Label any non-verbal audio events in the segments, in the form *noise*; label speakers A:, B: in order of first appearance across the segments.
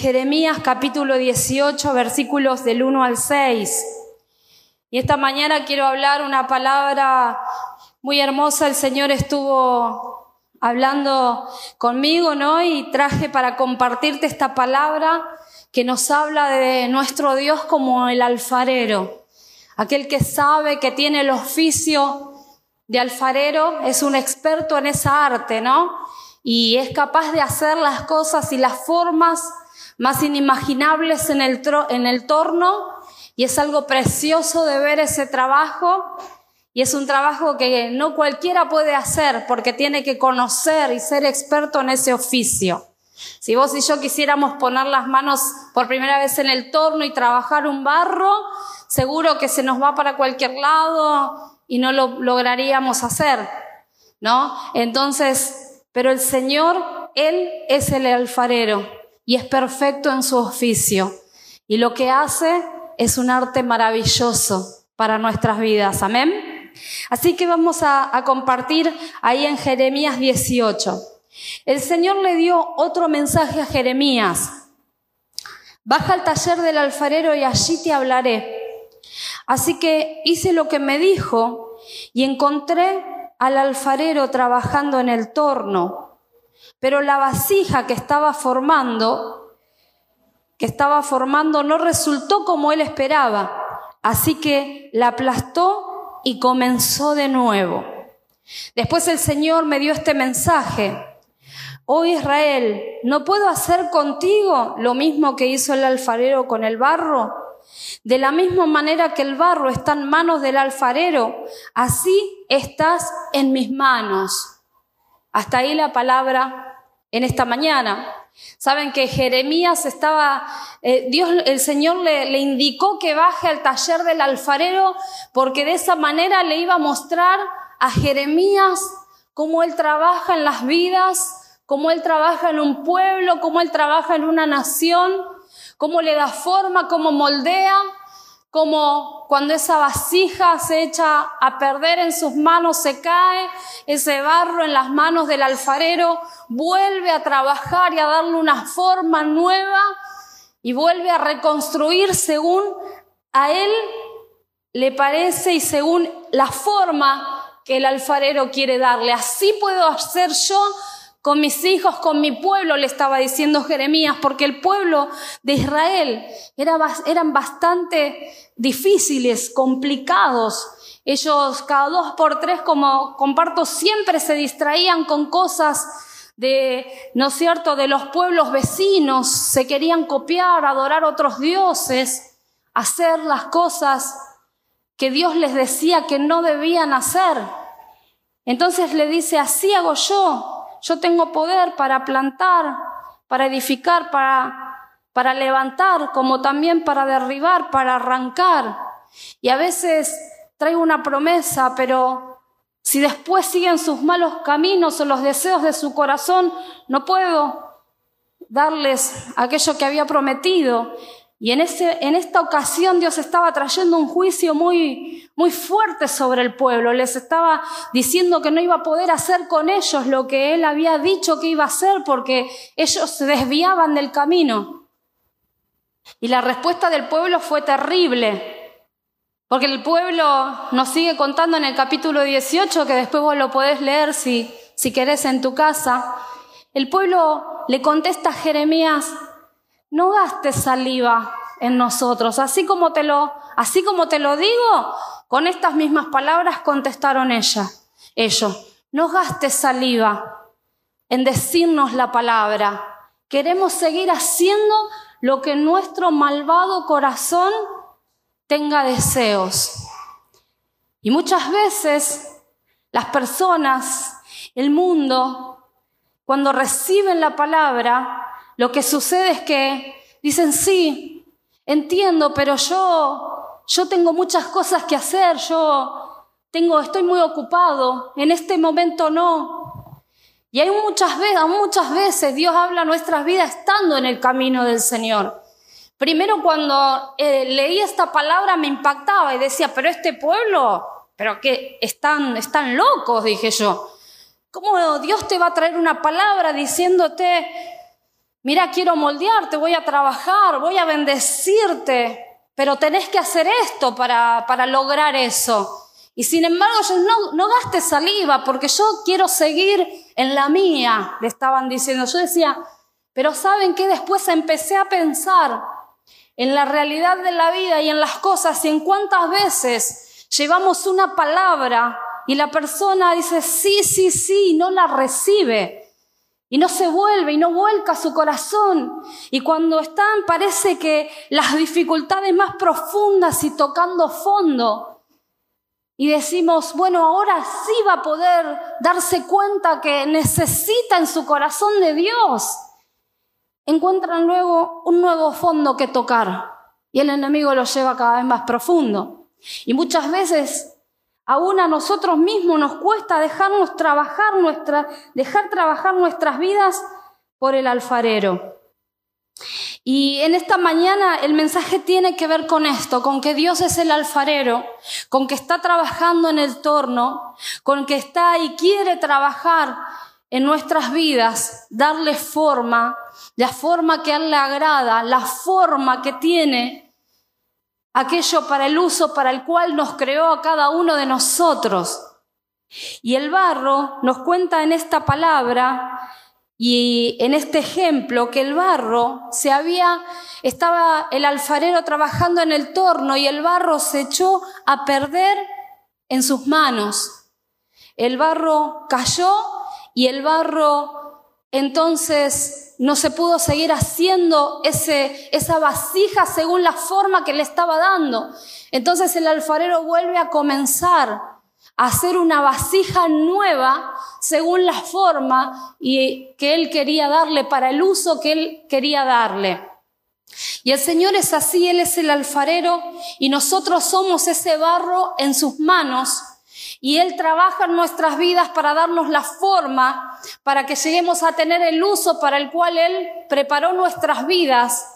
A: Jeremías capítulo 18, versículos del 1 al 6. Y esta mañana quiero hablar una palabra muy hermosa. El Señor estuvo hablando conmigo, ¿no? Y traje para compartirte esta palabra que nos habla de nuestro Dios como el alfarero. Aquel que sabe que tiene el oficio de alfarero, es un experto en esa arte, ¿no? Y es capaz de hacer las cosas y las formas más inimaginables en el, en el torno y es algo precioso de ver ese trabajo y es un trabajo que no cualquiera puede hacer porque tiene que conocer y ser experto en ese oficio. Si vos y yo quisiéramos poner las manos por primera vez en el torno y trabajar un barro, seguro que se nos va para cualquier lado y no lo lograríamos hacer, ¿no? Entonces, pero el Señor, Él es el alfarero y es perfecto en su oficio. Y lo que hace es un arte maravilloso para nuestras vidas. Amén. Así que vamos a, compartir ahí en Jeremías 18. El Señor le dio otro mensaje a Jeremías. Baja al taller del alfarero y allí te hablaré. Así que hice lo que me dijo y encontré al alfarero trabajando en el torno pero la vasija que estaba formando, que estaba formando, no resultó como él esperaba. Así que la aplastó y comenzó de nuevo. Después el Señor me dio este mensaje. Oh Israel, ¿no puedo hacer contigo lo mismo que hizo el alfarero con el barro? De la misma manera que el barro está en manos del alfarero, así estás en mis manos. Hasta ahí la palabra en esta mañana. Saben que Jeremías estaba, eh, Dios, el Señor le, le indicó que baje al taller del alfarero porque de esa manera le iba a mostrar a Jeremías cómo él trabaja en las vidas, cómo él trabaja en un pueblo, cómo él trabaja en una nación, cómo le da forma, cómo moldea como cuando esa vasija se echa a perder en sus manos, se cae, ese barro en las manos del alfarero vuelve a trabajar y a darle una forma nueva y vuelve a reconstruir según a él le parece y según la forma que el alfarero quiere darle. Así puedo hacer yo con mis hijos, con mi pueblo, le estaba diciendo Jeremías, porque el pueblo de Israel era, eran bastante difíciles, complicados. Ellos cada dos por tres, como comparto, siempre se distraían con cosas de, ¿no es cierto?, de los pueblos vecinos, se querían copiar, adorar otros dioses, hacer las cosas que Dios les decía que no debían hacer. Entonces le dice, así hago yo, yo tengo poder para plantar, para edificar, para, para levantar, como también para derribar, para arrancar. Y a veces traigo una promesa, pero si después siguen sus malos caminos o los deseos de su corazón, no puedo darles aquello que había prometido. Y en, ese, en esta ocasión Dios estaba trayendo un juicio muy, muy fuerte sobre el pueblo. Les estaba diciendo que no iba a poder hacer con ellos lo que Él había dicho que iba a hacer porque ellos se desviaban del camino. Y la respuesta del pueblo fue terrible. Porque el pueblo nos sigue contando en el capítulo 18, que después vos lo podés leer si, si querés en tu casa. El pueblo le contesta a Jeremías, no gastes saliva en nosotros. Así como te lo, así como te lo digo, con estas mismas palabras contestaron ella, ellos. No gastes saliva en decirnos la palabra. Queremos seguir haciendo lo que nuestro malvado corazón tenga deseos. Y muchas veces las personas, el mundo, cuando reciben la palabra, lo que sucede es que dicen, sí, entiendo, pero yo, yo tengo muchas cosas que hacer, yo tengo, estoy muy ocupado, en este momento no. Y hay muchas veces, muchas veces Dios habla nuestras vidas estando en el camino del Señor. Primero cuando eh, leí esta palabra me impactaba y decía, pero este pueblo, pero que están, están locos, dije yo. ¿Cómo Dios te va a traer una palabra diciéndote, mira, quiero moldearte, voy a trabajar, voy a bendecirte, pero tenés que hacer esto para, para lograr eso. Y sin embargo, no, no gastes saliva porque yo quiero seguir en la mía, le estaban diciendo. Yo decía, pero ¿saben qué? Después empecé a pensar en la realidad de la vida y en las cosas y en cuántas veces llevamos una palabra y la persona dice sí, sí, sí, no la recibe. Y no se vuelve y no vuelca su corazón. Y cuando están, parece que las dificultades más profundas y tocando fondo. Y decimos, bueno, ahora sí va a poder darse cuenta que necesita en su corazón de Dios. Encuentran luego un nuevo fondo que tocar. Y el enemigo lo lleva cada vez más profundo. Y muchas veces Aún a nosotros mismos nos cuesta dejarnos trabajar dejar trabajar nuestras vidas por el alfarero. Y en esta mañana el mensaje tiene que ver con esto, con que Dios es el alfarero, con que está trabajando en el torno, con que está y quiere trabajar en nuestras vidas, darle forma, la forma que a Él le agrada, la forma que tiene aquello para el uso para el cual nos creó a cada uno de nosotros. Y el barro nos cuenta en esta palabra y en este ejemplo que el barro se había, estaba el alfarero trabajando en el torno y el barro se echó a perder en sus manos. El barro cayó y el barro entonces no se pudo seguir haciendo ese, esa vasija según la forma que le estaba dando. Entonces el alfarero vuelve a comenzar a hacer una vasija nueva según la forma y que él quería darle para el uso que él quería darle. Y el Señor es así, Él es el alfarero y nosotros somos ese barro en sus manos y Él trabaja en nuestras vidas para darnos la forma, para que lleguemos a tener el uso para el cual Él preparó nuestras vidas,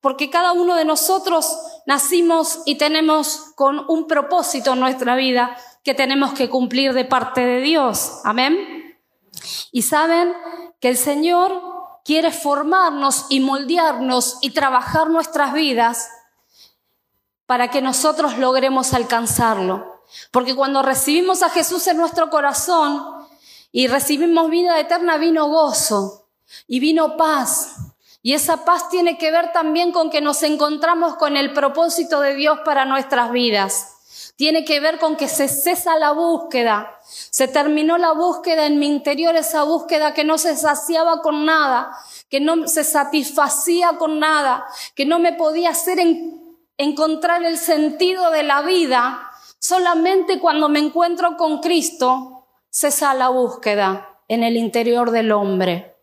A: porque cada uno de nosotros nacimos y tenemos con un propósito en nuestra vida que tenemos que cumplir de parte de Dios. Amén. Y saben que el Señor quiere formarnos y moldearnos y trabajar nuestras vidas para que nosotros logremos alcanzarlo. Porque cuando recibimos a Jesús en nuestro corazón y recibimos vida eterna, vino gozo y vino paz. Y esa paz tiene que ver también con que nos encontramos con el propósito de Dios para nuestras vidas. Tiene que ver con que se cesa la búsqueda. Se terminó la búsqueda en mi interior, esa búsqueda que no se saciaba con nada, que no se satisfacía con nada, que no me podía hacer encontrar el sentido de la vida Solamente cuando me encuentro con Cristo cesa la búsqueda en el interior del hombre.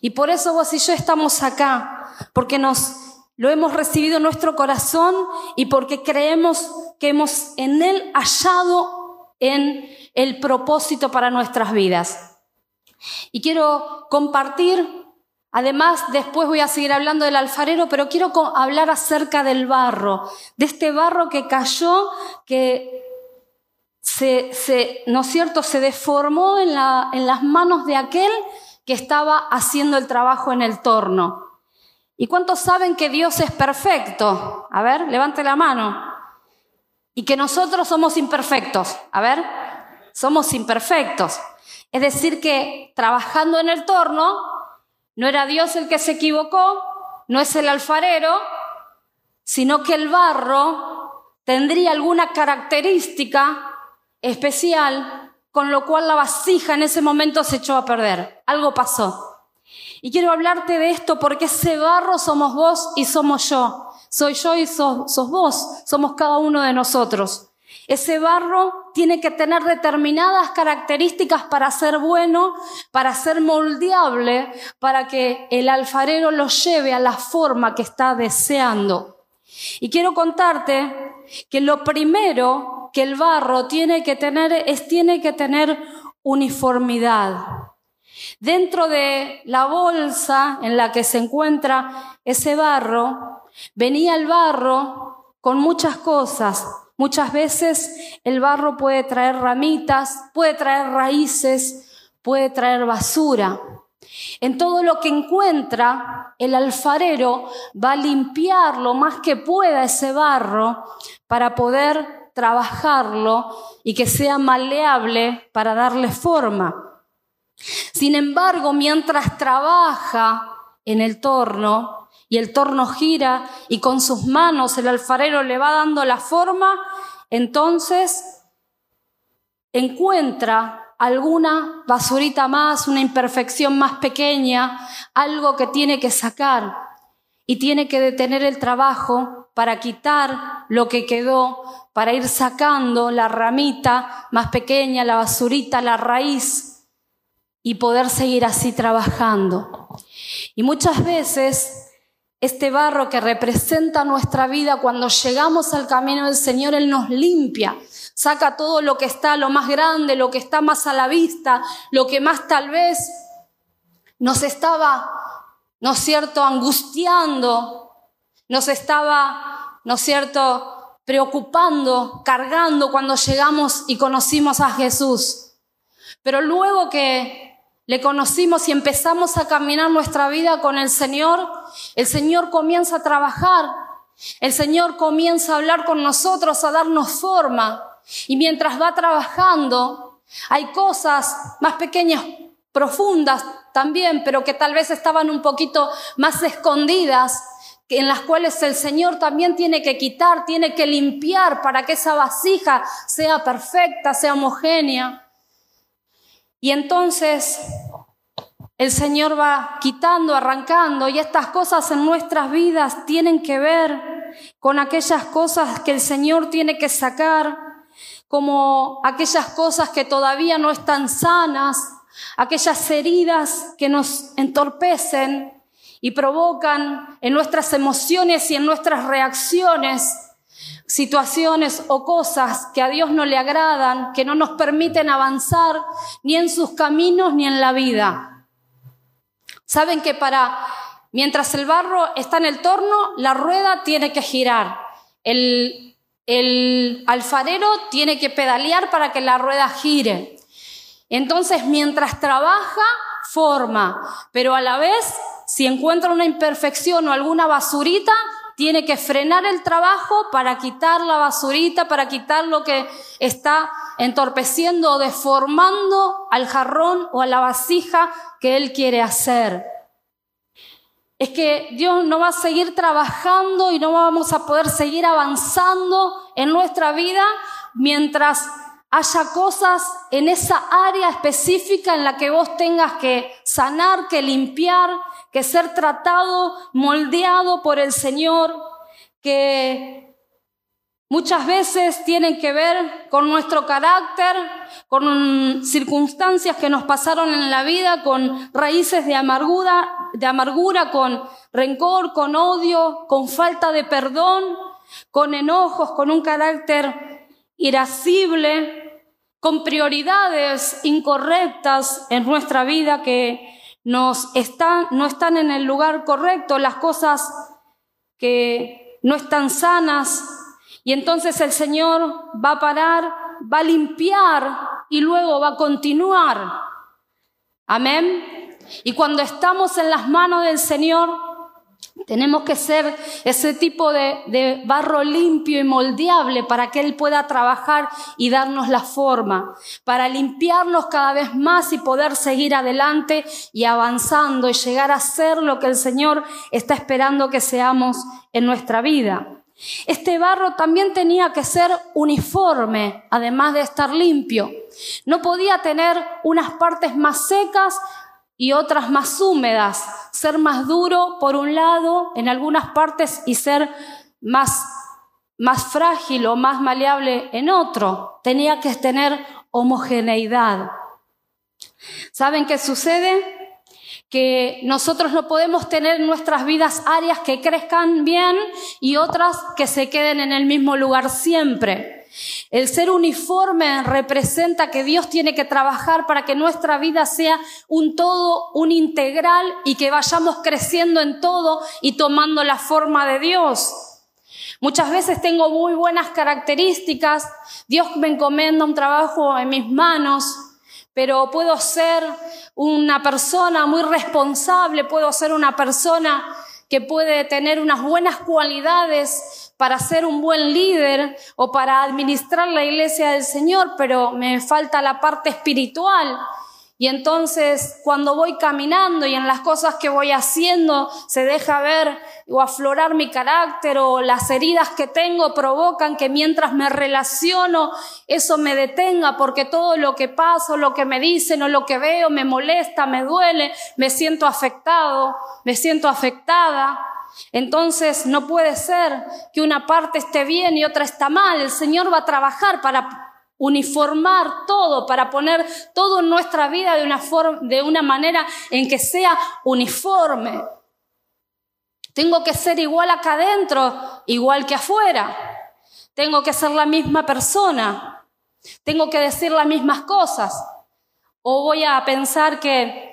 A: Y por eso vos y yo estamos acá, porque nos lo hemos recibido en nuestro corazón y porque creemos que hemos en él hallado en el propósito para nuestras vidas. Y quiero compartir, además después voy a seguir hablando del alfarero, pero quiero hablar acerca del barro, de este barro que cayó, que se, ¿no es cierto?, se deformó en, en las manos de aquel que estaba haciendo el trabajo en el torno. ¿Y cuántos saben que Dios es perfecto? A ver, levante la mano. Y que nosotros somos imperfectos. A ver, somos imperfectos. Es decir, que trabajando en el torno, no era Dios el que se equivocó, no es el alfarero, sino que el barro tendría alguna característica especial, con lo cual la vasija en ese momento se echó a perder. Algo pasó. Y quiero hablarte de esto porque ese barro somos vos y somos yo. Soy yo y sos, vos. Somos cada uno de nosotros. Ese barro tiene que tener determinadas características para ser bueno, para ser moldeable, para que el alfarero lo lleve a la forma que está deseando. Y quiero contarte que lo primero que el barro tiene que tener es tiene que tener uniformidad. Dentro de la bolsa en la que se encuentra ese barro, venía el barro con muchas cosas. Muchas veces el barro puede traer ramitas, puede traer raíces, puede traer basura. En todo lo que encuentra, el alfarero va a limpiar lo más que pueda ese barro para poder trabajarlo y que sea maleable para darle forma. Sin embargo, mientras trabaja en el torno y el torno gira y con sus manos el alfarero le va dando la forma, entonces encuentra alguna basurita más, una imperfección más pequeña, algo que tiene que sacar y tiene que detener el trabajo para quitar lo que quedó, para ir sacando la ramita más pequeña, la basurita, la raíz y poder seguir así trabajando. Y muchas veces este barro que representa nuestra vida, cuando llegamos al camino del Señor, Él nos limpia, saca todo lo que está, lo más grande, lo que está más a la vista, lo que más tal vez nos estaba, ¿no es cierto?, angustiando, nos estaba, ¿no es cierto?, preocupando, cargando cuando llegamos y conocimos a Jesús. Pero luego que le conocimos y empezamos a caminar nuestra vida con el Señor, el Señor comienza a trabajar, el Señor comienza a hablar con nosotros, a darnos forma. Y mientras va trabajando, hay cosas más pequeñas, profundas también, pero que tal vez estaban un poquito más escondidas, en las cuales el Señor también tiene que quitar, tiene que limpiar para que esa vasija sea perfecta, sea homogénea. Y entonces el Señor va quitando, arrancando, y estas cosas en nuestras vidas tienen que ver con aquellas cosas que el Señor tiene que sacar como aquellas cosas que todavía no están sanas, aquellas heridas que nos entorpecen y provocan en nuestras emociones y en nuestras reacciones situaciones o cosas que a Dios no le agradan, que no nos permiten avanzar ni en sus caminos ni en la vida. Saben que para, mientras el barro está en el torno, la rueda tiene que girar. El, el alfarero tiene que pedalear para que la rueda gire. Entonces, mientras trabaja, forma, pero a la vez, si encuentra una imperfección o alguna basurita, tiene que frenar el trabajo para quitar la basurita, para quitar lo que está entorpeciendo o deformando al jarrón o a la vasija que él quiere hacer. Es que Dios no va a seguir trabajando y no vamos a poder seguir avanzando en nuestra vida mientras haya cosas en esa área específica en la que vos tengas que sanar, que limpiar, que ser tratado, moldeado por el Señor, que Muchas veces tienen que ver con nuestro carácter, con circunstancias que nos pasaron en la vida, con raíces de amargura, de amargura, con rencor, con odio, con falta de perdón, con enojos, con un carácter irascible, con prioridades incorrectas en nuestra vida que nos están, no están en el lugar correcto, las cosas que no están sanas, y entonces el Señor va a parar, va a limpiar y luego va a continuar. Amén. Y cuando estamos en las manos del Señor, tenemos que ser ese tipo de, barro limpio y moldeable para que Él pueda trabajar y darnos la forma, para limpiarnos cada vez más y poder seguir adelante y avanzando y llegar a ser lo que el Señor está esperando que seamos en nuestra vida. Este barro también tenía que ser uniforme, además de estar limpio. No podía tener unas partes más secas y otras más húmedas, ser más duro por un lado en algunas partes y ser más, más frágil o más maleable en otro. Tenía que tener homogeneidad. ¿Saben qué sucede? que nosotros no podemos tener en nuestras vidas áreas que crezcan bien y otras que se queden en el mismo lugar siempre. El ser uniforme representa que Dios tiene que trabajar para que nuestra vida sea un todo, un integral y que vayamos creciendo en todo y tomando la forma de Dios. Muchas veces tengo muy buenas características, Dios me encomienda un trabajo en mis manos, pero puedo ser una persona muy responsable, puedo ser una persona que puede tener unas buenas cualidades para ser un buen líder o para administrar la iglesia del Señor, pero me falta la parte espiritual. Y entonces cuando voy caminando y en las cosas que voy haciendo se deja ver o aflorar mi carácter o las heridas que tengo provocan que mientras me relaciono eso me detenga porque todo lo que paso, lo que me dicen o lo que veo me molesta, me duele, me siento afectado, me siento afectada. Entonces no puede ser que una parte esté bien y otra está mal. El Señor va a trabajar para uniformar todo, para poner todo en nuestra vida de una, forma, de una manera en que sea uniforme. Tengo que ser igual acá adentro, igual que afuera. Tengo que ser la misma persona. Tengo que decir las mismas cosas. O voy a pensar que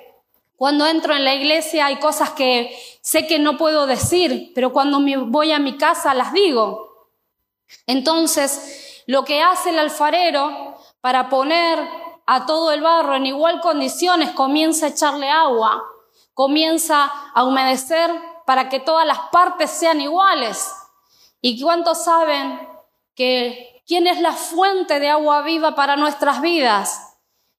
A: cuando entro en la iglesia hay cosas que sé que no puedo decir, pero cuando voy a mi casa las digo. Entonces, lo que hace el alfarero para poner a todo el barro en igual condiciones, comienza a echarle agua, comienza a humedecer para que todas las partes sean iguales. ¿Y cuántos saben que quién es la fuente de agua viva para nuestras vidas?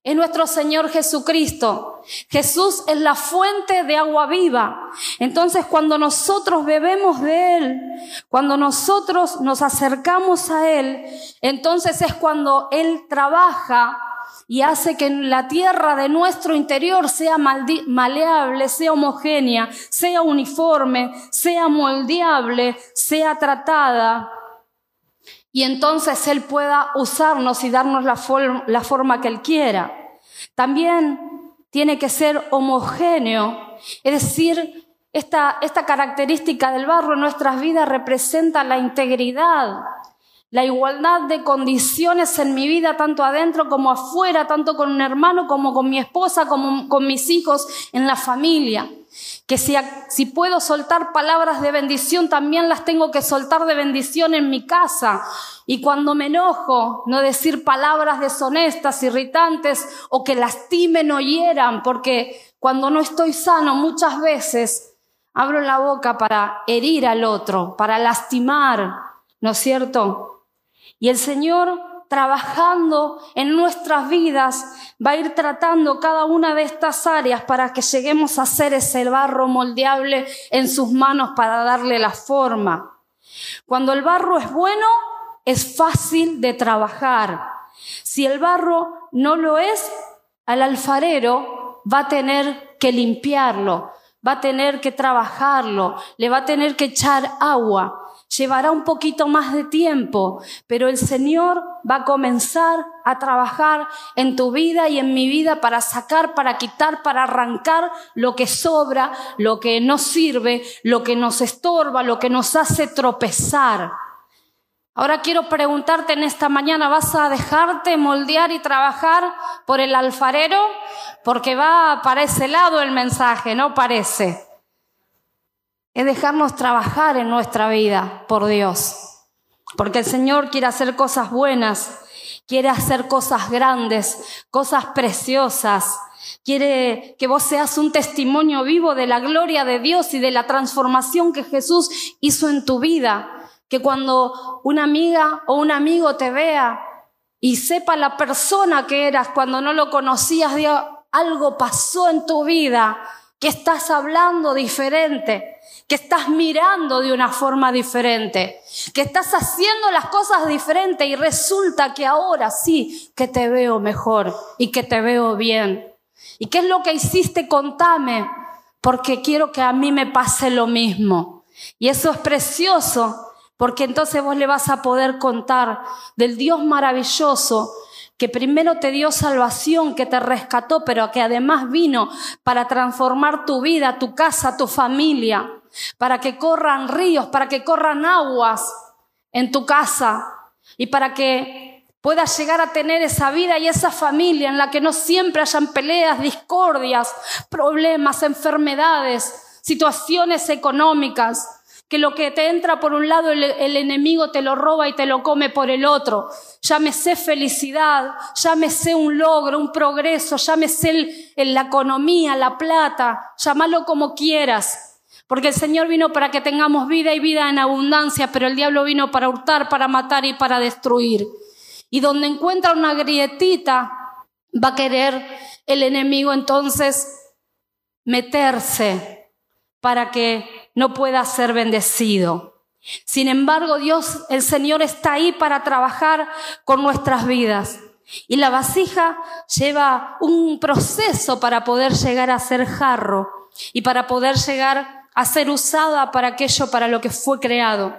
A: Es nuestro Señor Jesucristo. Jesús es la fuente de agua viva. Entonces cuando nosotros bebemos de Él, cuando nosotros nos acercamos a Él, entonces es cuando Él trabaja y hace que la tierra de nuestro interior sea maleable, sea homogénea, sea uniforme, sea moldeable, sea tratada y entonces Él pueda usarnos y darnos la, forma que Él quiera. También tiene que ser homogéneo, es decir, esta, esta característica del barro en nuestras vidas representa la integridad, la igualdad de condiciones en mi vida, tanto adentro como afuera, tanto con un hermano como con mi esposa, como con mis hijos, en la familia. Que si, puedo soltar palabras de bendición, también las tengo que soltar de bendición en mi casa. Y cuando me enojo, no decir palabras deshonestas, irritantes o que lastimen o hieran, porque cuando no estoy sano muchas veces abro la boca para herir al otro, para lastimar, ¿no es cierto? Y el Señor trabajando en nuestras vidas va a ir tratando cada una de estas áreas para que lleguemos a ser ese barro moldeable en sus manos para darle la forma. Cuando el barro es bueno, es fácil de trabajar. Si el barro no lo es, al alfarero va a tener que limpiarlo, va a tener que trabajarlo, le va a tener que echar agua llevará un poquito más de tiempo, pero el Señor va a comenzar a trabajar en tu vida y en mi vida para sacar, para quitar, para arrancar lo que sobra, lo que no sirve, lo que nos estorba, lo que nos hace tropezar. Ahora quiero preguntarte en esta mañana, ¿vas a dejarte moldear y trabajar por el alfarero? Porque va para ese lado el mensaje, ¿no parece? Es dejarnos trabajar en nuestra vida por Dios. Porque el Señor quiere hacer cosas buenas, quiere hacer cosas grandes, cosas preciosas. Quiere que vos seas un testimonio vivo de la gloria de Dios y de la transformación que Jesús hizo en tu vida. Que cuando una amiga o un amigo te vea y sepa la persona que eras cuando no lo conocías, diga, algo pasó en tu vida, que estás hablando diferente que estás mirando de una forma diferente, que estás haciendo las cosas diferentes y resulta que ahora sí que te veo mejor y que te veo bien. ¿Y qué es lo que hiciste? Contame, porque quiero que a mí me pase lo mismo. Y eso es precioso, porque entonces vos le vas a poder contar del Dios maravilloso que primero te dio salvación, que te rescató, pero que además vino para transformar tu vida, tu casa, tu familia para que corran ríos, para que corran aguas en tu casa y para que puedas llegar a tener esa vida y esa familia en la que no siempre hayan peleas, discordias, problemas, enfermedades, situaciones económicas. que lo que te entra por un lado el, enemigo te lo roba y te lo come por el otro. Llámese felicidad, llámese un logro, un progreso, llámese la economía, la plata, llámalo como quieras. Porque el Señor vino para que tengamos vida y vida en abundancia, pero el diablo vino para hurtar, para matar y para destruir. Y donde encuentra una grietita, va a querer el enemigo entonces meterse para que no pueda ser bendecido. Sin embargo, Dios, el Señor está ahí para trabajar con nuestras vidas. Y la vasija lleva un proceso para poder llegar a ser jarro y para poder llegar a ser usada para aquello para lo que fue creado.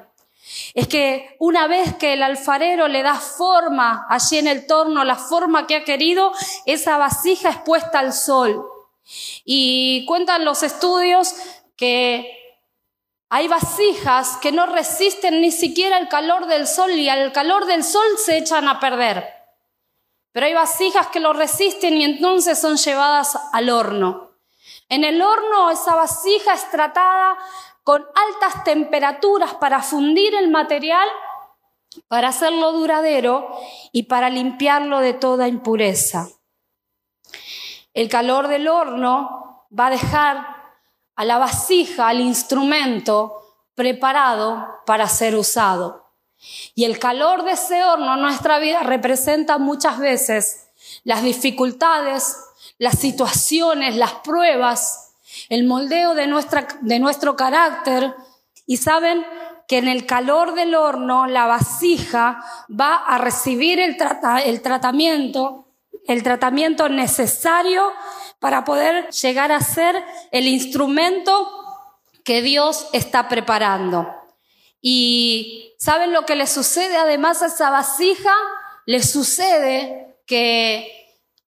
A: Es que una vez que el alfarero le da forma allí en el torno, la forma que ha querido, esa vasija es puesta al sol. Y cuentan los estudios que hay vasijas que no resisten ni siquiera el calor del sol y al calor del sol se echan a perder. Pero hay vasijas que lo resisten y entonces son llevadas al horno. En el horno esa vasija es tratada con altas temperaturas para fundir el material, para hacerlo duradero y para limpiarlo de toda impureza. El calor del horno va a dejar a la vasija, al instrumento preparado para ser usado. Y el calor de ese horno en nuestra vida representa muchas veces las dificultades, las situaciones, las pruebas, el moldeo de, nuestra, de nuestro carácter. Y saben que en el calor del horno la vasija va a recibir el, el tratamiento, el tratamiento necesario para poder llegar a ser el instrumento que Dios está preparando. Y ¿saben lo que le sucede además a esa vasija? Le sucede que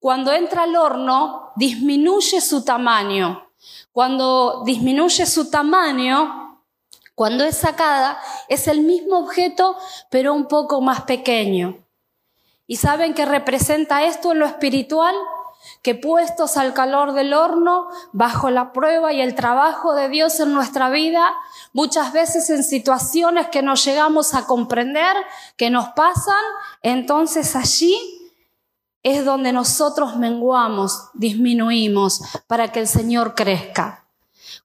A: cuando entra al horno disminuye su tamaño. Cuando disminuye su tamaño, cuando es sacada, es el mismo objeto, pero un poco más pequeño. ¿Y saben qué representa esto en lo espiritual? que puestos al calor del horno, bajo la prueba y el trabajo de Dios en nuestra vida, muchas veces en situaciones que no llegamos a comprender, que nos pasan, entonces allí es donde nosotros menguamos, disminuimos para que el Señor crezca.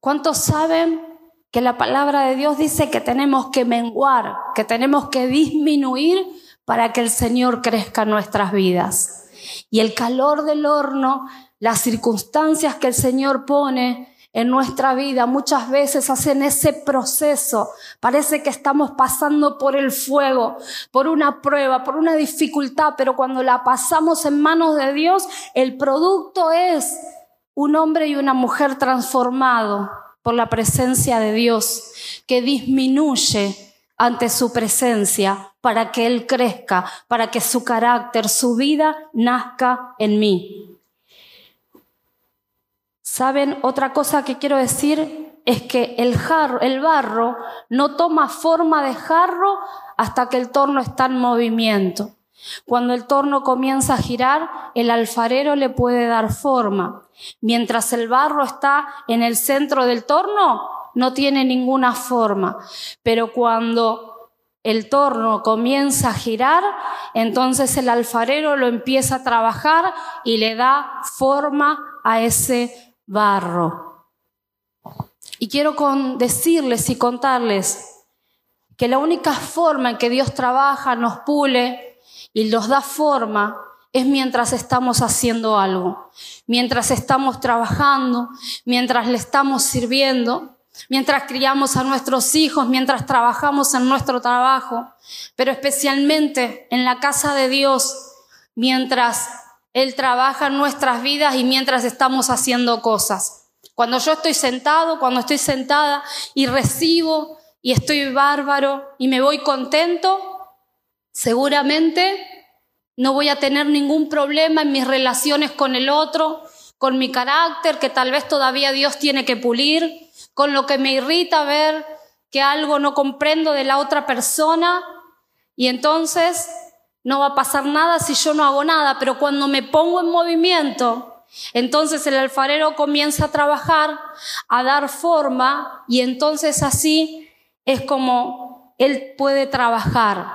A: ¿Cuántos saben que la palabra de Dios dice que tenemos que menguar, que tenemos que disminuir para que el Señor crezca en nuestras vidas? Y el calor del horno, las circunstancias que el Señor pone en nuestra vida muchas veces hacen ese proceso. Parece que estamos pasando por el fuego, por una prueba, por una dificultad, pero cuando la pasamos en manos de Dios, el producto es un hombre y una mujer transformado por la presencia de Dios, que disminuye ante su presencia para que Él crezca, para que su carácter, su vida nazca en mí. ¿Saben? Otra cosa que quiero decir es que el, jarro, el barro no toma forma de jarro hasta que el torno está en movimiento. Cuando el torno comienza a girar, el alfarero le puede dar forma. Mientras el barro está en el centro del torno, no tiene ninguna forma. Pero cuando el torno comienza a girar, entonces el alfarero lo empieza a trabajar y le da forma a ese barro. Y quiero decirles y contarles que la única forma en que Dios trabaja, nos pule y nos da forma es mientras estamos haciendo algo, mientras estamos trabajando, mientras le estamos sirviendo mientras criamos a nuestros hijos, mientras trabajamos en nuestro trabajo, pero especialmente en la casa de Dios, mientras Él trabaja en nuestras vidas y mientras estamos haciendo cosas. Cuando yo estoy sentado, cuando estoy sentada y recibo y estoy bárbaro y me voy contento, seguramente no voy a tener ningún problema en mis relaciones con el otro, con mi carácter que tal vez todavía Dios tiene que pulir, con lo que me irrita ver que algo no comprendo de la otra persona y entonces no va a pasar nada si yo no hago nada, pero cuando me pongo en movimiento, entonces el alfarero comienza a trabajar, a dar forma y entonces así es como Él puede trabajar.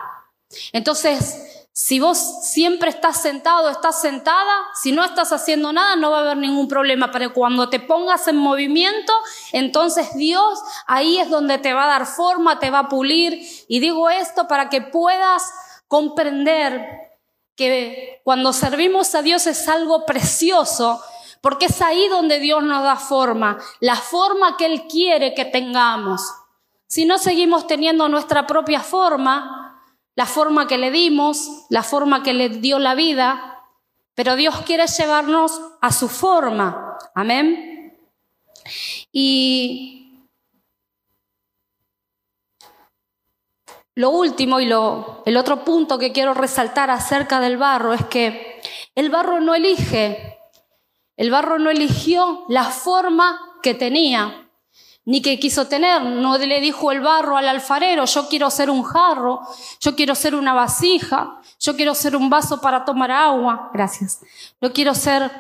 A: Entonces, si vos siempre estás sentado, estás sentada, si no estás haciendo nada, no va a haber ningún problema. Pero cuando te pongas en movimiento, entonces Dios ahí es donde te va a dar forma, te va a pulir. Y digo esto para que puedas comprender que cuando servimos a Dios es algo precioso, porque es ahí donde Dios nos da forma, la forma que Él quiere que tengamos. Si no seguimos teniendo nuestra propia forma, la forma que le dimos, la forma que le dio la vida, pero Dios quiere llevarnos a su forma. Amén. Y lo último y lo, el otro punto que quiero resaltar acerca del barro es que el barro no elige, el barro no eligió la forma que tenía ni que quiso tener. No le dijo el barro al alfarero, yo quiero ser un jarro, yo quiero ser una vasija, yo quiero ser un vaso para tomar agua. Gracias. Yo quiero ser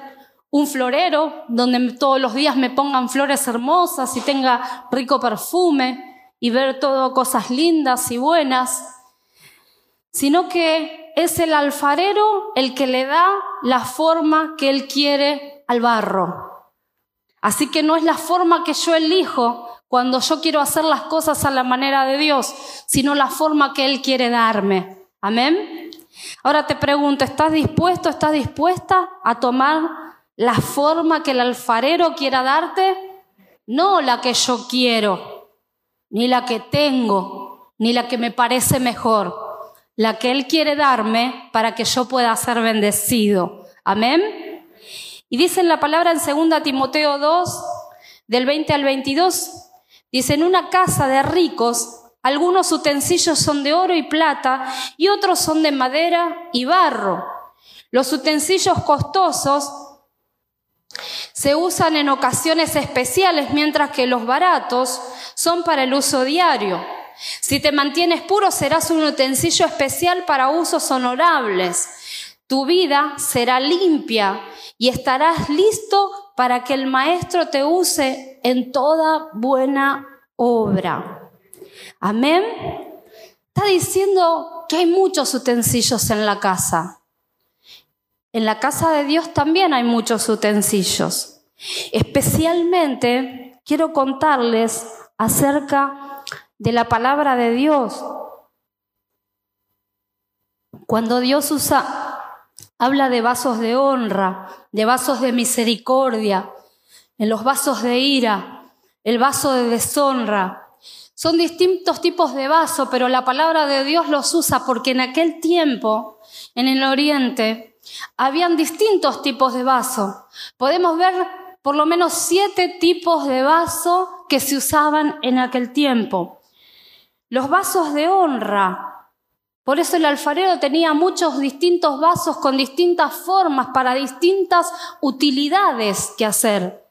A: un florero donde todos los días me pongan flores hermosas y tenga rico perfume y ver todo cosas lindas y buenas, sino que es el alfarero el que le da la forma que él quiere al barro. Así que no es la forma que yo elijo cuando yo quiero hacer las cosas a la manera de Dios, sino la forma que Él quiere darme. Amén. Ahora te pregunto, ¿estás dispuesto, estás dispuesta a tomar la forma que el alfarero quiera darte? No la que yo quiero, ni la que tengo, ni la que me parece mejor, la que Él quiere darme para que yo pueda ser bendecido. Amén. Y dice en la palabra en 2 Timoteo 2, del 20 al 22, dice, en una casa de ricos, algunos utensilios son de oro y plata y otros son de madera y barro. Los utensilios costosos se usan en ocasiones especiales, mientras que los baratos son para el uso diario. Si te mantienes puro, serás un utensilio especial para usos honorables. Tu vida será limpia y estarás listo para que el Maestro te use en toda buena obra. Amén. Está diciendo que hay muchos utensilios en la casa. En la casa de Dios también hay muchos utensilios. Especialmente quiero contarles acerca de la palabra de Dios. Cuando Dios usa Habla de vasos de honra, de vasos de misericordia, en los vasos de ira, el vaso de deshonra. Son distintos tipos de vaso, pero la palabra de Dios los usa porque en aquel tiempo, en el oriente, habían distintos tipos de vaso. Podemos ver por lo menos siete tipos de vaso que se usaban en aquel tiempo. Los vasos de honra por eso el alfarero tenía muchos distintos vasos con distintas formas para distintas utilidades que hacer.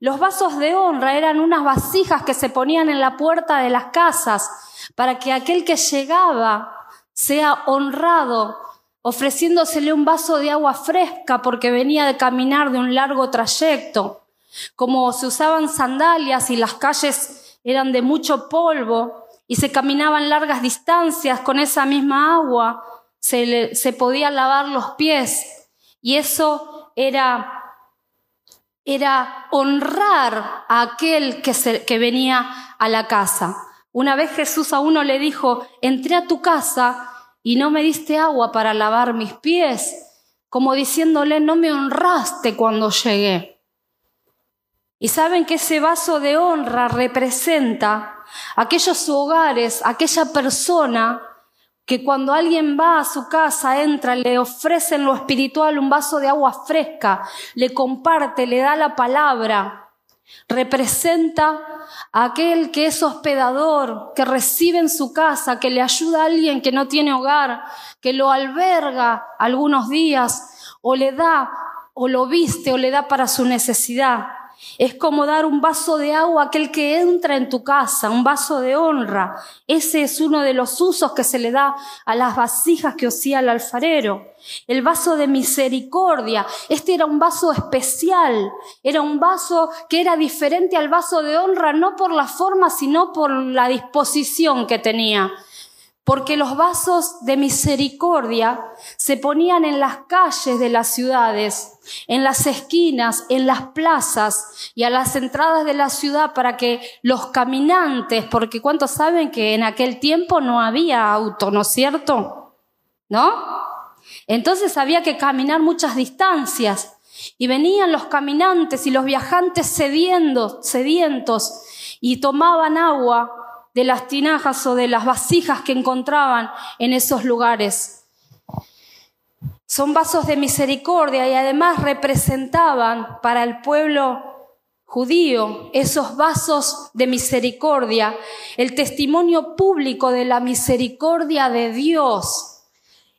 A: Los vasos de honra eran unas vasijas que se ponían en la puerta de las casas para que aquel que llegaba sea honrado, ofreciéndosele un vaso de agua fresca porque venía de caminar de un largo trayecto. Como se usaban sandalias y las calles eran de mucho polvo, y se caminaban largas distancias con esa misma agua, se, podía lavar los pies y eso era era honrar a aquel que, se, que venía a la casa. Una vez Jesús a uno le dijo, entré a tu casa y no me diste agua para lavar mis pies, como diciéndole, no me honraste cuando llegué. Y saben que ese vaso de honra representa aquellos hogares, aquella persona que cuando alguien va a su casa, entra, le ofrece en lo espiritual un vaso de agua fresca, le comparte, le da la palabra, representa aquel que es hospedador, que recibe en su casa, que le ayuda a alguien que no tiene hogar, que lo alberga algunos días, o le da, o lo viste, o le da para su necesidad. Es como dar un vaso de agua a aquel que entra en tu casa, un vaso de honra. Ese es uno de los usos que se le da a las vasijas que osía el alfarero. El vaso de misericordia. Este era un vaso especial. Era un vaso que era diferente al vaso de honra, no por la forma, sino por la disposición que tenía porque los vasos de misericordia se ponían en las calles de las ciudades, en las esquinas, en las plazas y a las entradas de la ciudad para que los caminantes, porque ¿cuántos saben que en aquel tiempo no había auto, ¿no es cierto? ¿No? Entonces había que caminar muchas distancias y venían los caminantes y los viajantes sedientos, sedientos y tomaban agua de las tinajas o de las vasijas que encontraban en esos lugares. Son vasos de misericordia y además representaban para el pueblo judío esos vasos de misericordia, el testimonio público de la misericordia de Dios.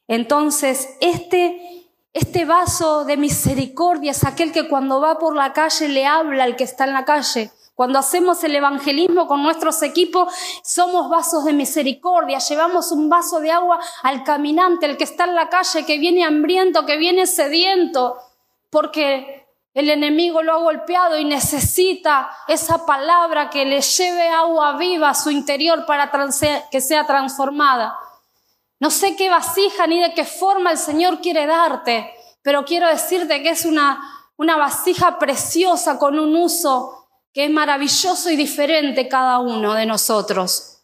A: Entonces, este, este vaso de misericordia es aquel que cuando va por la calle le habla al que está en la calle, cuando hacemos el evangelismo con nuestros equipos, somos vasos de misericordia, llevamos un vaso de agua al caminante, el que está en la calle, que viene hambriento, que viene sediento, porque el enemigo lo ha golpeado y necesita esa palabra que le lleve agua viva a su interior para que sea transformada. No sé qué vasija ni de qué forma el Señor quiere darte, pero quiero decirte que es una, una vasija preciosa con un uso que es maravilloso y diferente cada uno de nosotros.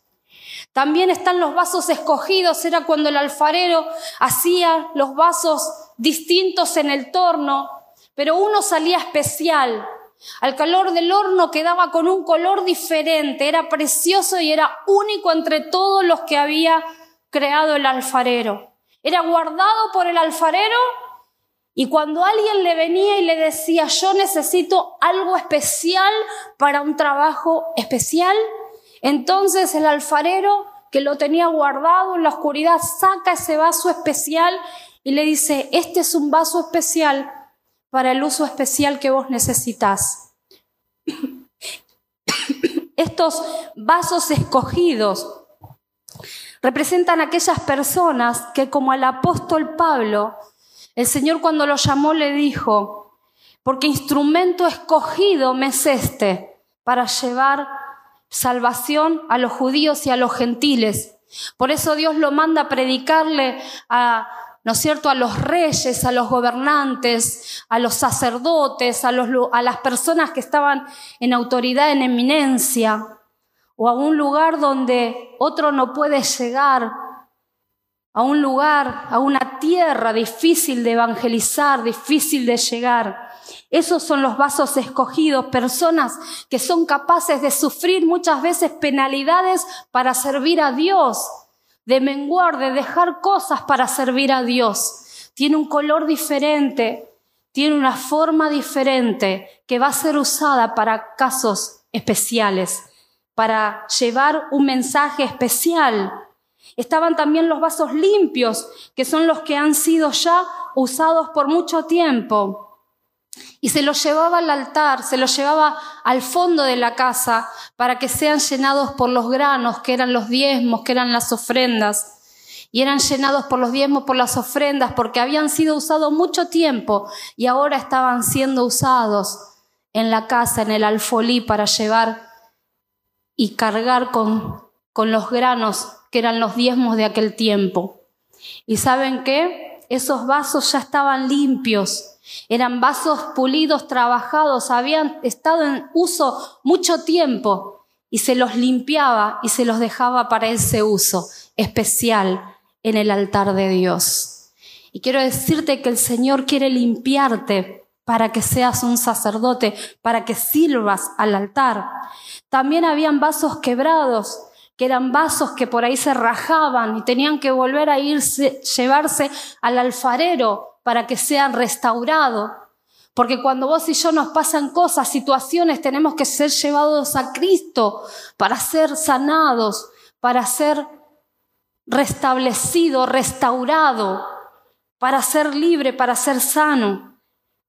A: También están los vasos escogidos, era cuando el alfarero hacía los vasos distintos en el torno, pero uno salía especial. Al calor del horno quedaba con un color diferente, era precioso y era único entre todos los que había creado el alfarero. Era guardado por el alfarero y cuando alguien le venía y le decía, yo necesito algo especial para un trabajo especial, entonces el alfarero que lo tenía guardado en la oscuridad saca ese vaso especial y le dice, este es un vaso especial para el uso especial que vos necesitas. *coughs* Estos vasos escogidos representan aquellas personas que como el apóstol Pablo el Señor cuando lo llamó le dijo, porque instrumento escogido me es este para llevar salvación a los judíos y a los gentiles. Por eso Dios lo manda a predicarle a, ¿no es cierto?, a los reyes, a los gobernantes, a los sacerdotes, a, a las personas que estaban en autoridad, en eminencia, o a un lugar donde otro no puede llegar, a un lugar, a una tierra difícil de evangelizar, difícil de llegar. Esos son los vasos escogidos, personas que son capaces de sufrir muchas veces penalidades para servir a Dios, de menguar, de dejar cosas para servir a Dios. Tiene un color diferente, tiene una forma diferente que va a ser usada para casos especiales, para llevar un mensaje especial Estaban también los vasos limpios, que son los que han sido ya usados por mucho tiempo. Y se los llevaba al altar, se los llevaba al fondo de la casa para que sean llenados por los granos, que eran los diezmos, que eran las ofrendas. Y eran llenados por los diezmos, por las ofrendas, porque habían sido usados mucho tiempo y ahora estaban siendo usados en la casa, en el alfolí, para llevar y cargar con, con los granos que eran los diezmos de aquel tiempo. ¿Y saben qué? Esos vasos ya estaban limpios, eran vasos pulidos, trabajados, habían estado en uso mucho tiempo y se los limpiaba y se los dejaba para ese uso especial en el altar de Dios. Y quiero decirte que el Señor quiere limpiarte para que seas un sacerdote, para que sirvas al altar. También habían vasos quebrados que eran vasos que por ahí se rajaban y tenían que volver a irse, llevarse al alfarero para que sean restaurados. Porque cuando vos y yo nos pasan cosas, situaciones, tenemos que ser llevados a Cristo para ser sanados, para ser restablecido, restaurado, para ser libre, para ser sano.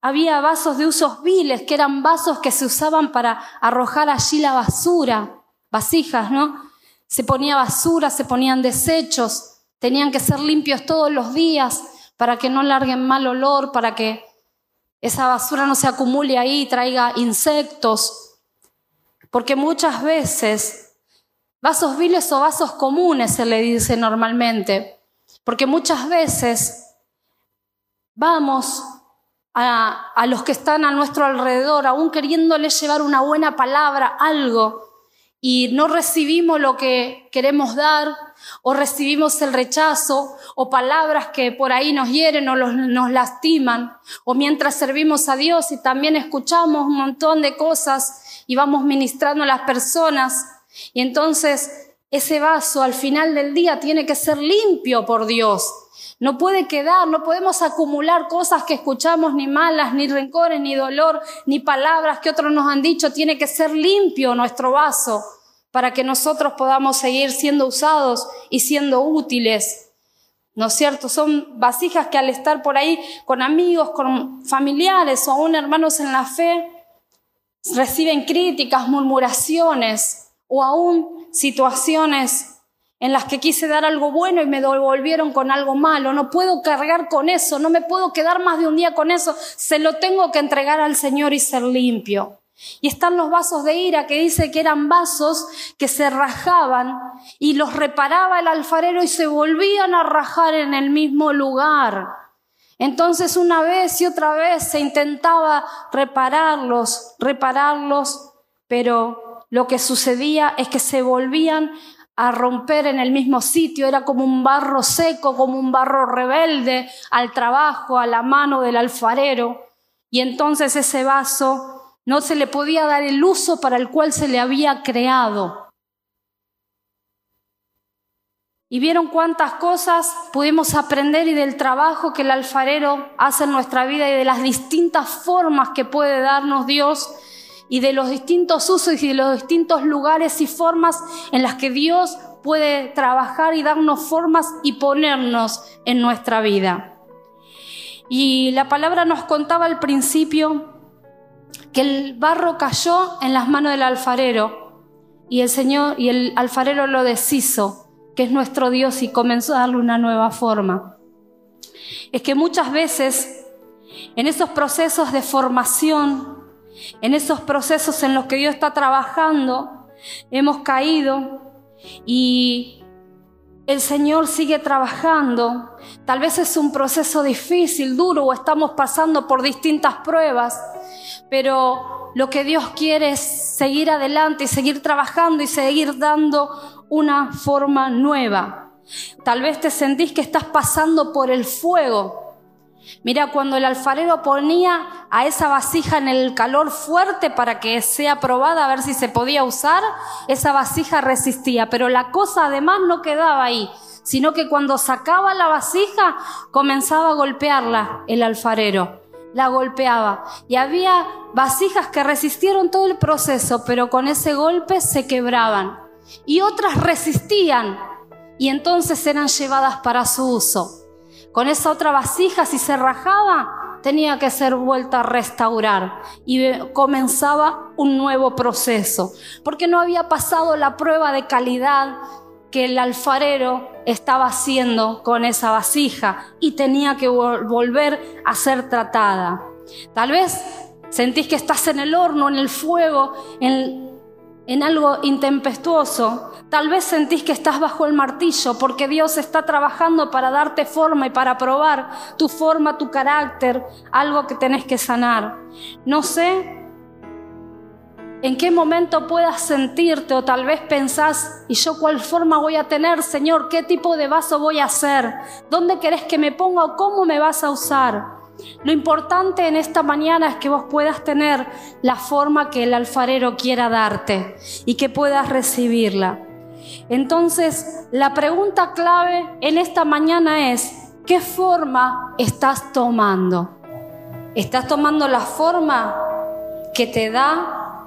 A: había vasos de usos viles, que eran vasos que se usaban para arrojar allí la basura, vasijas, ¿no? Se ponía basura, se ponían desechos, tenían que ser limpios todos los días para que no larguen mal olor, para que esa basura no se acumule ahí y traiga insectos. Porque muchas veces, vasos viles o vasos comunes se le dice normalmente, porque muchas veces vamos a, los que están a nuestro alrededor, aún queriéndoles llevar una buena palabra, algo, y no recibimos lo que queremos dar, o recibimos el rechazo, o palabras que por ahí nos hieren o nos lastiman, o mientras servimos a Dios y también escuchamos un montón de cosas y vamos ministrando a las personas, y entonces ese vaso al final del día tiene que ser limpio por Dios. No puede quedar, no podemos acumular cosas que escuchamos ni malas, ni rencores, ni dolor, ni palabras que otros nos han dicho. Tiene que ser limpio nuestro vaso para que nosotros podamos seguir siendo usados y siendo útiles. ¿No es cierto? Son vasijas que al estar por ahí con amigos, con familiares o aún hermanos en la fe, reciben críticas, murmuraciones o aún situaciones en las que quise dar algo bueno y me devolvieron con algo malo. No puedo cargar con eso, no me puedo quedar más de un día con eso. Se lo tengo que entregar al Señor y ser limpio. Y están los vasos de ira que dice que eran vasos que se rajaban y los reparaba el alfarero y se volvían a rajar en el mismo lugar. Entonces una vez y otra vez se intentaba repararlos, repararlos, pero lo que sucedía es que se volvían a romper en el mismo sitio, era como un barro seco, como un barro rebelde al trabajo, a la mano del alfarero. Y entonces ese vaso no se le podía dar el uso para el cual se le había creado. Y vieron cuántas cosas pudimos aprender y del trabajo que el alfarero hace en nuestra vida y de las distintas formas que puede darnos Dios y de los distintos usos y de los distintos lugares y formas en las que Dios puede trabajar y darnos formas y ponernos en nuestra vida. Y la palabra nos contaba al principio que el barro cayó en las manos del alfarero y el Señor y el alfarero lo deshizo, que es nuestro Dios y comenzó a darle una nueva forma. Es que muchas veces en esos procesos de formación en esos procesos en los que Dios está trabajando, hemos caído y el Señor sigue trabajando. Tal vez es un proceso difícil, duro, o estamos pasando por distintas pruebas, pero lo que Dios quiere es seguir adelante y seguir trabajando y seguir dando una forma nueva. Tal vez te sentís que estás pasando por el fuego, Mira, cuando el alfarero ponía a esa vasija en el calor fuerte para que sea probada a ver si se podía usar, esa vasija resistía, pero la cosa además no quedaba ahí, sino que cuando sacaba la vasija comenzaba a golpearla el alfarero, la golpeaba. Y había vasijas que resistieron todo el proceso, pero con ese golpe se quebraban. Y otras resistían y entonces eran llevadas para su uso. Con esa otra vasija, si se rajaba, tenía que ser vuelta a restaurar y comenzaba un nuevo proceso, porque no había pasado la prueba de calidad que el alfarero estaba haciendo con esa vasija y tenía que volver a ser tratada. Tal vez sentís que estás en el horno, en el fuego, en, en algo intempestuoso. Tal vez sentís que estás bajo el martillo porque Dios está trabajando para darte forma y para probar tu forma, tu carácter, algo que tenés que sanar. No sé en qué momento puedas sentirte o tal vez pensás, ¿y yo cuál forma voy a tener, Señor? ¿Qué tipo de vaso voy a hacer? ¿Dónde querés que me ponga o cómo me vas a usar? Lo importante en esta mañana es que vos puedas tener la forma que el alfarero quiera darte y que puedas recibirla. Entonces, la pregunta clave en esta mañana es, ¿qué forma estás tomando? ¿Estás tomando la forma que te da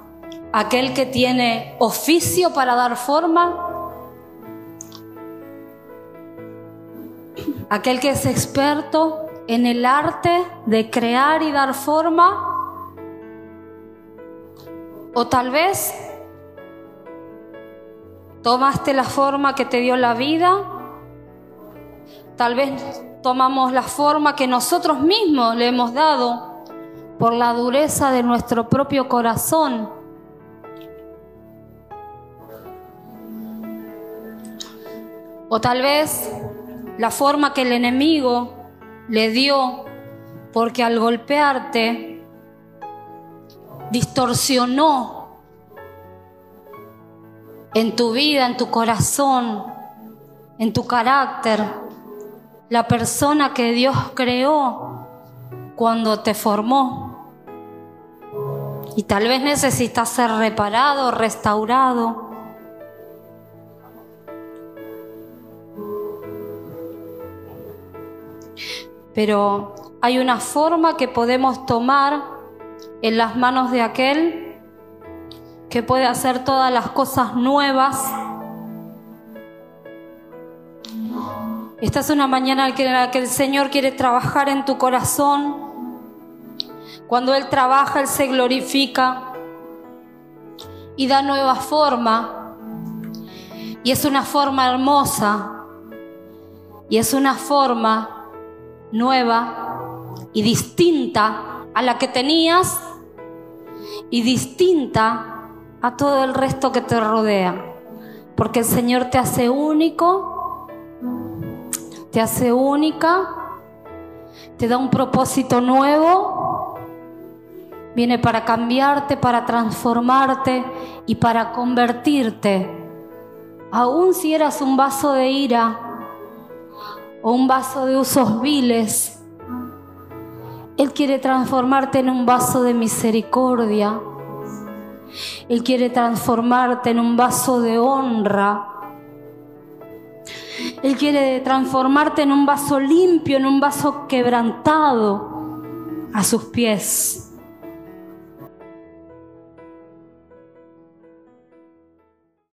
A: aquel que tiene oficio para dar forma? ¿Aquel que es experto en el arte de crear y dar forma? ¿O tal vez tomaste la forma que te dio la vida? Tal vez tomamos la forma que nosotros mismos le hemos dado por la dureza de nuestro propio corazón. O tal vez la forma que el enemigo le dio porque al golpearte distorsionó en tu vida, en tu corazón, en tu carácter, la persona que Dios creó cuando te formó. Y tal vez necesitas ser reparado, restaurado. Pero hay una forma que podemos tomar en las manos de aquel que puede hacer todas las cosas nuevas. Esta es una mañana en la que el Señor quiere trabajar en tu corazón. Cuando Él trabaja, Él se glorifica y da nueva forma. Y es una forma hermosa. Y es una forma nueva y distinta a la que tenías y distinta a todo el resto que te rodea. Porque el Señor te hace único, te hace única, te da un propósito nuevo, viene para cambiarte, para transformarte y para convertirte. Aún si eras un vaso de ira, o un vaso de usos viles. Él quiere transformarte en un vaso de misericordia. Él quiere transformarte en un vaso de honra. Él quiere transformarte en un vaso limpio, en un vaso quebrantado a sus pies.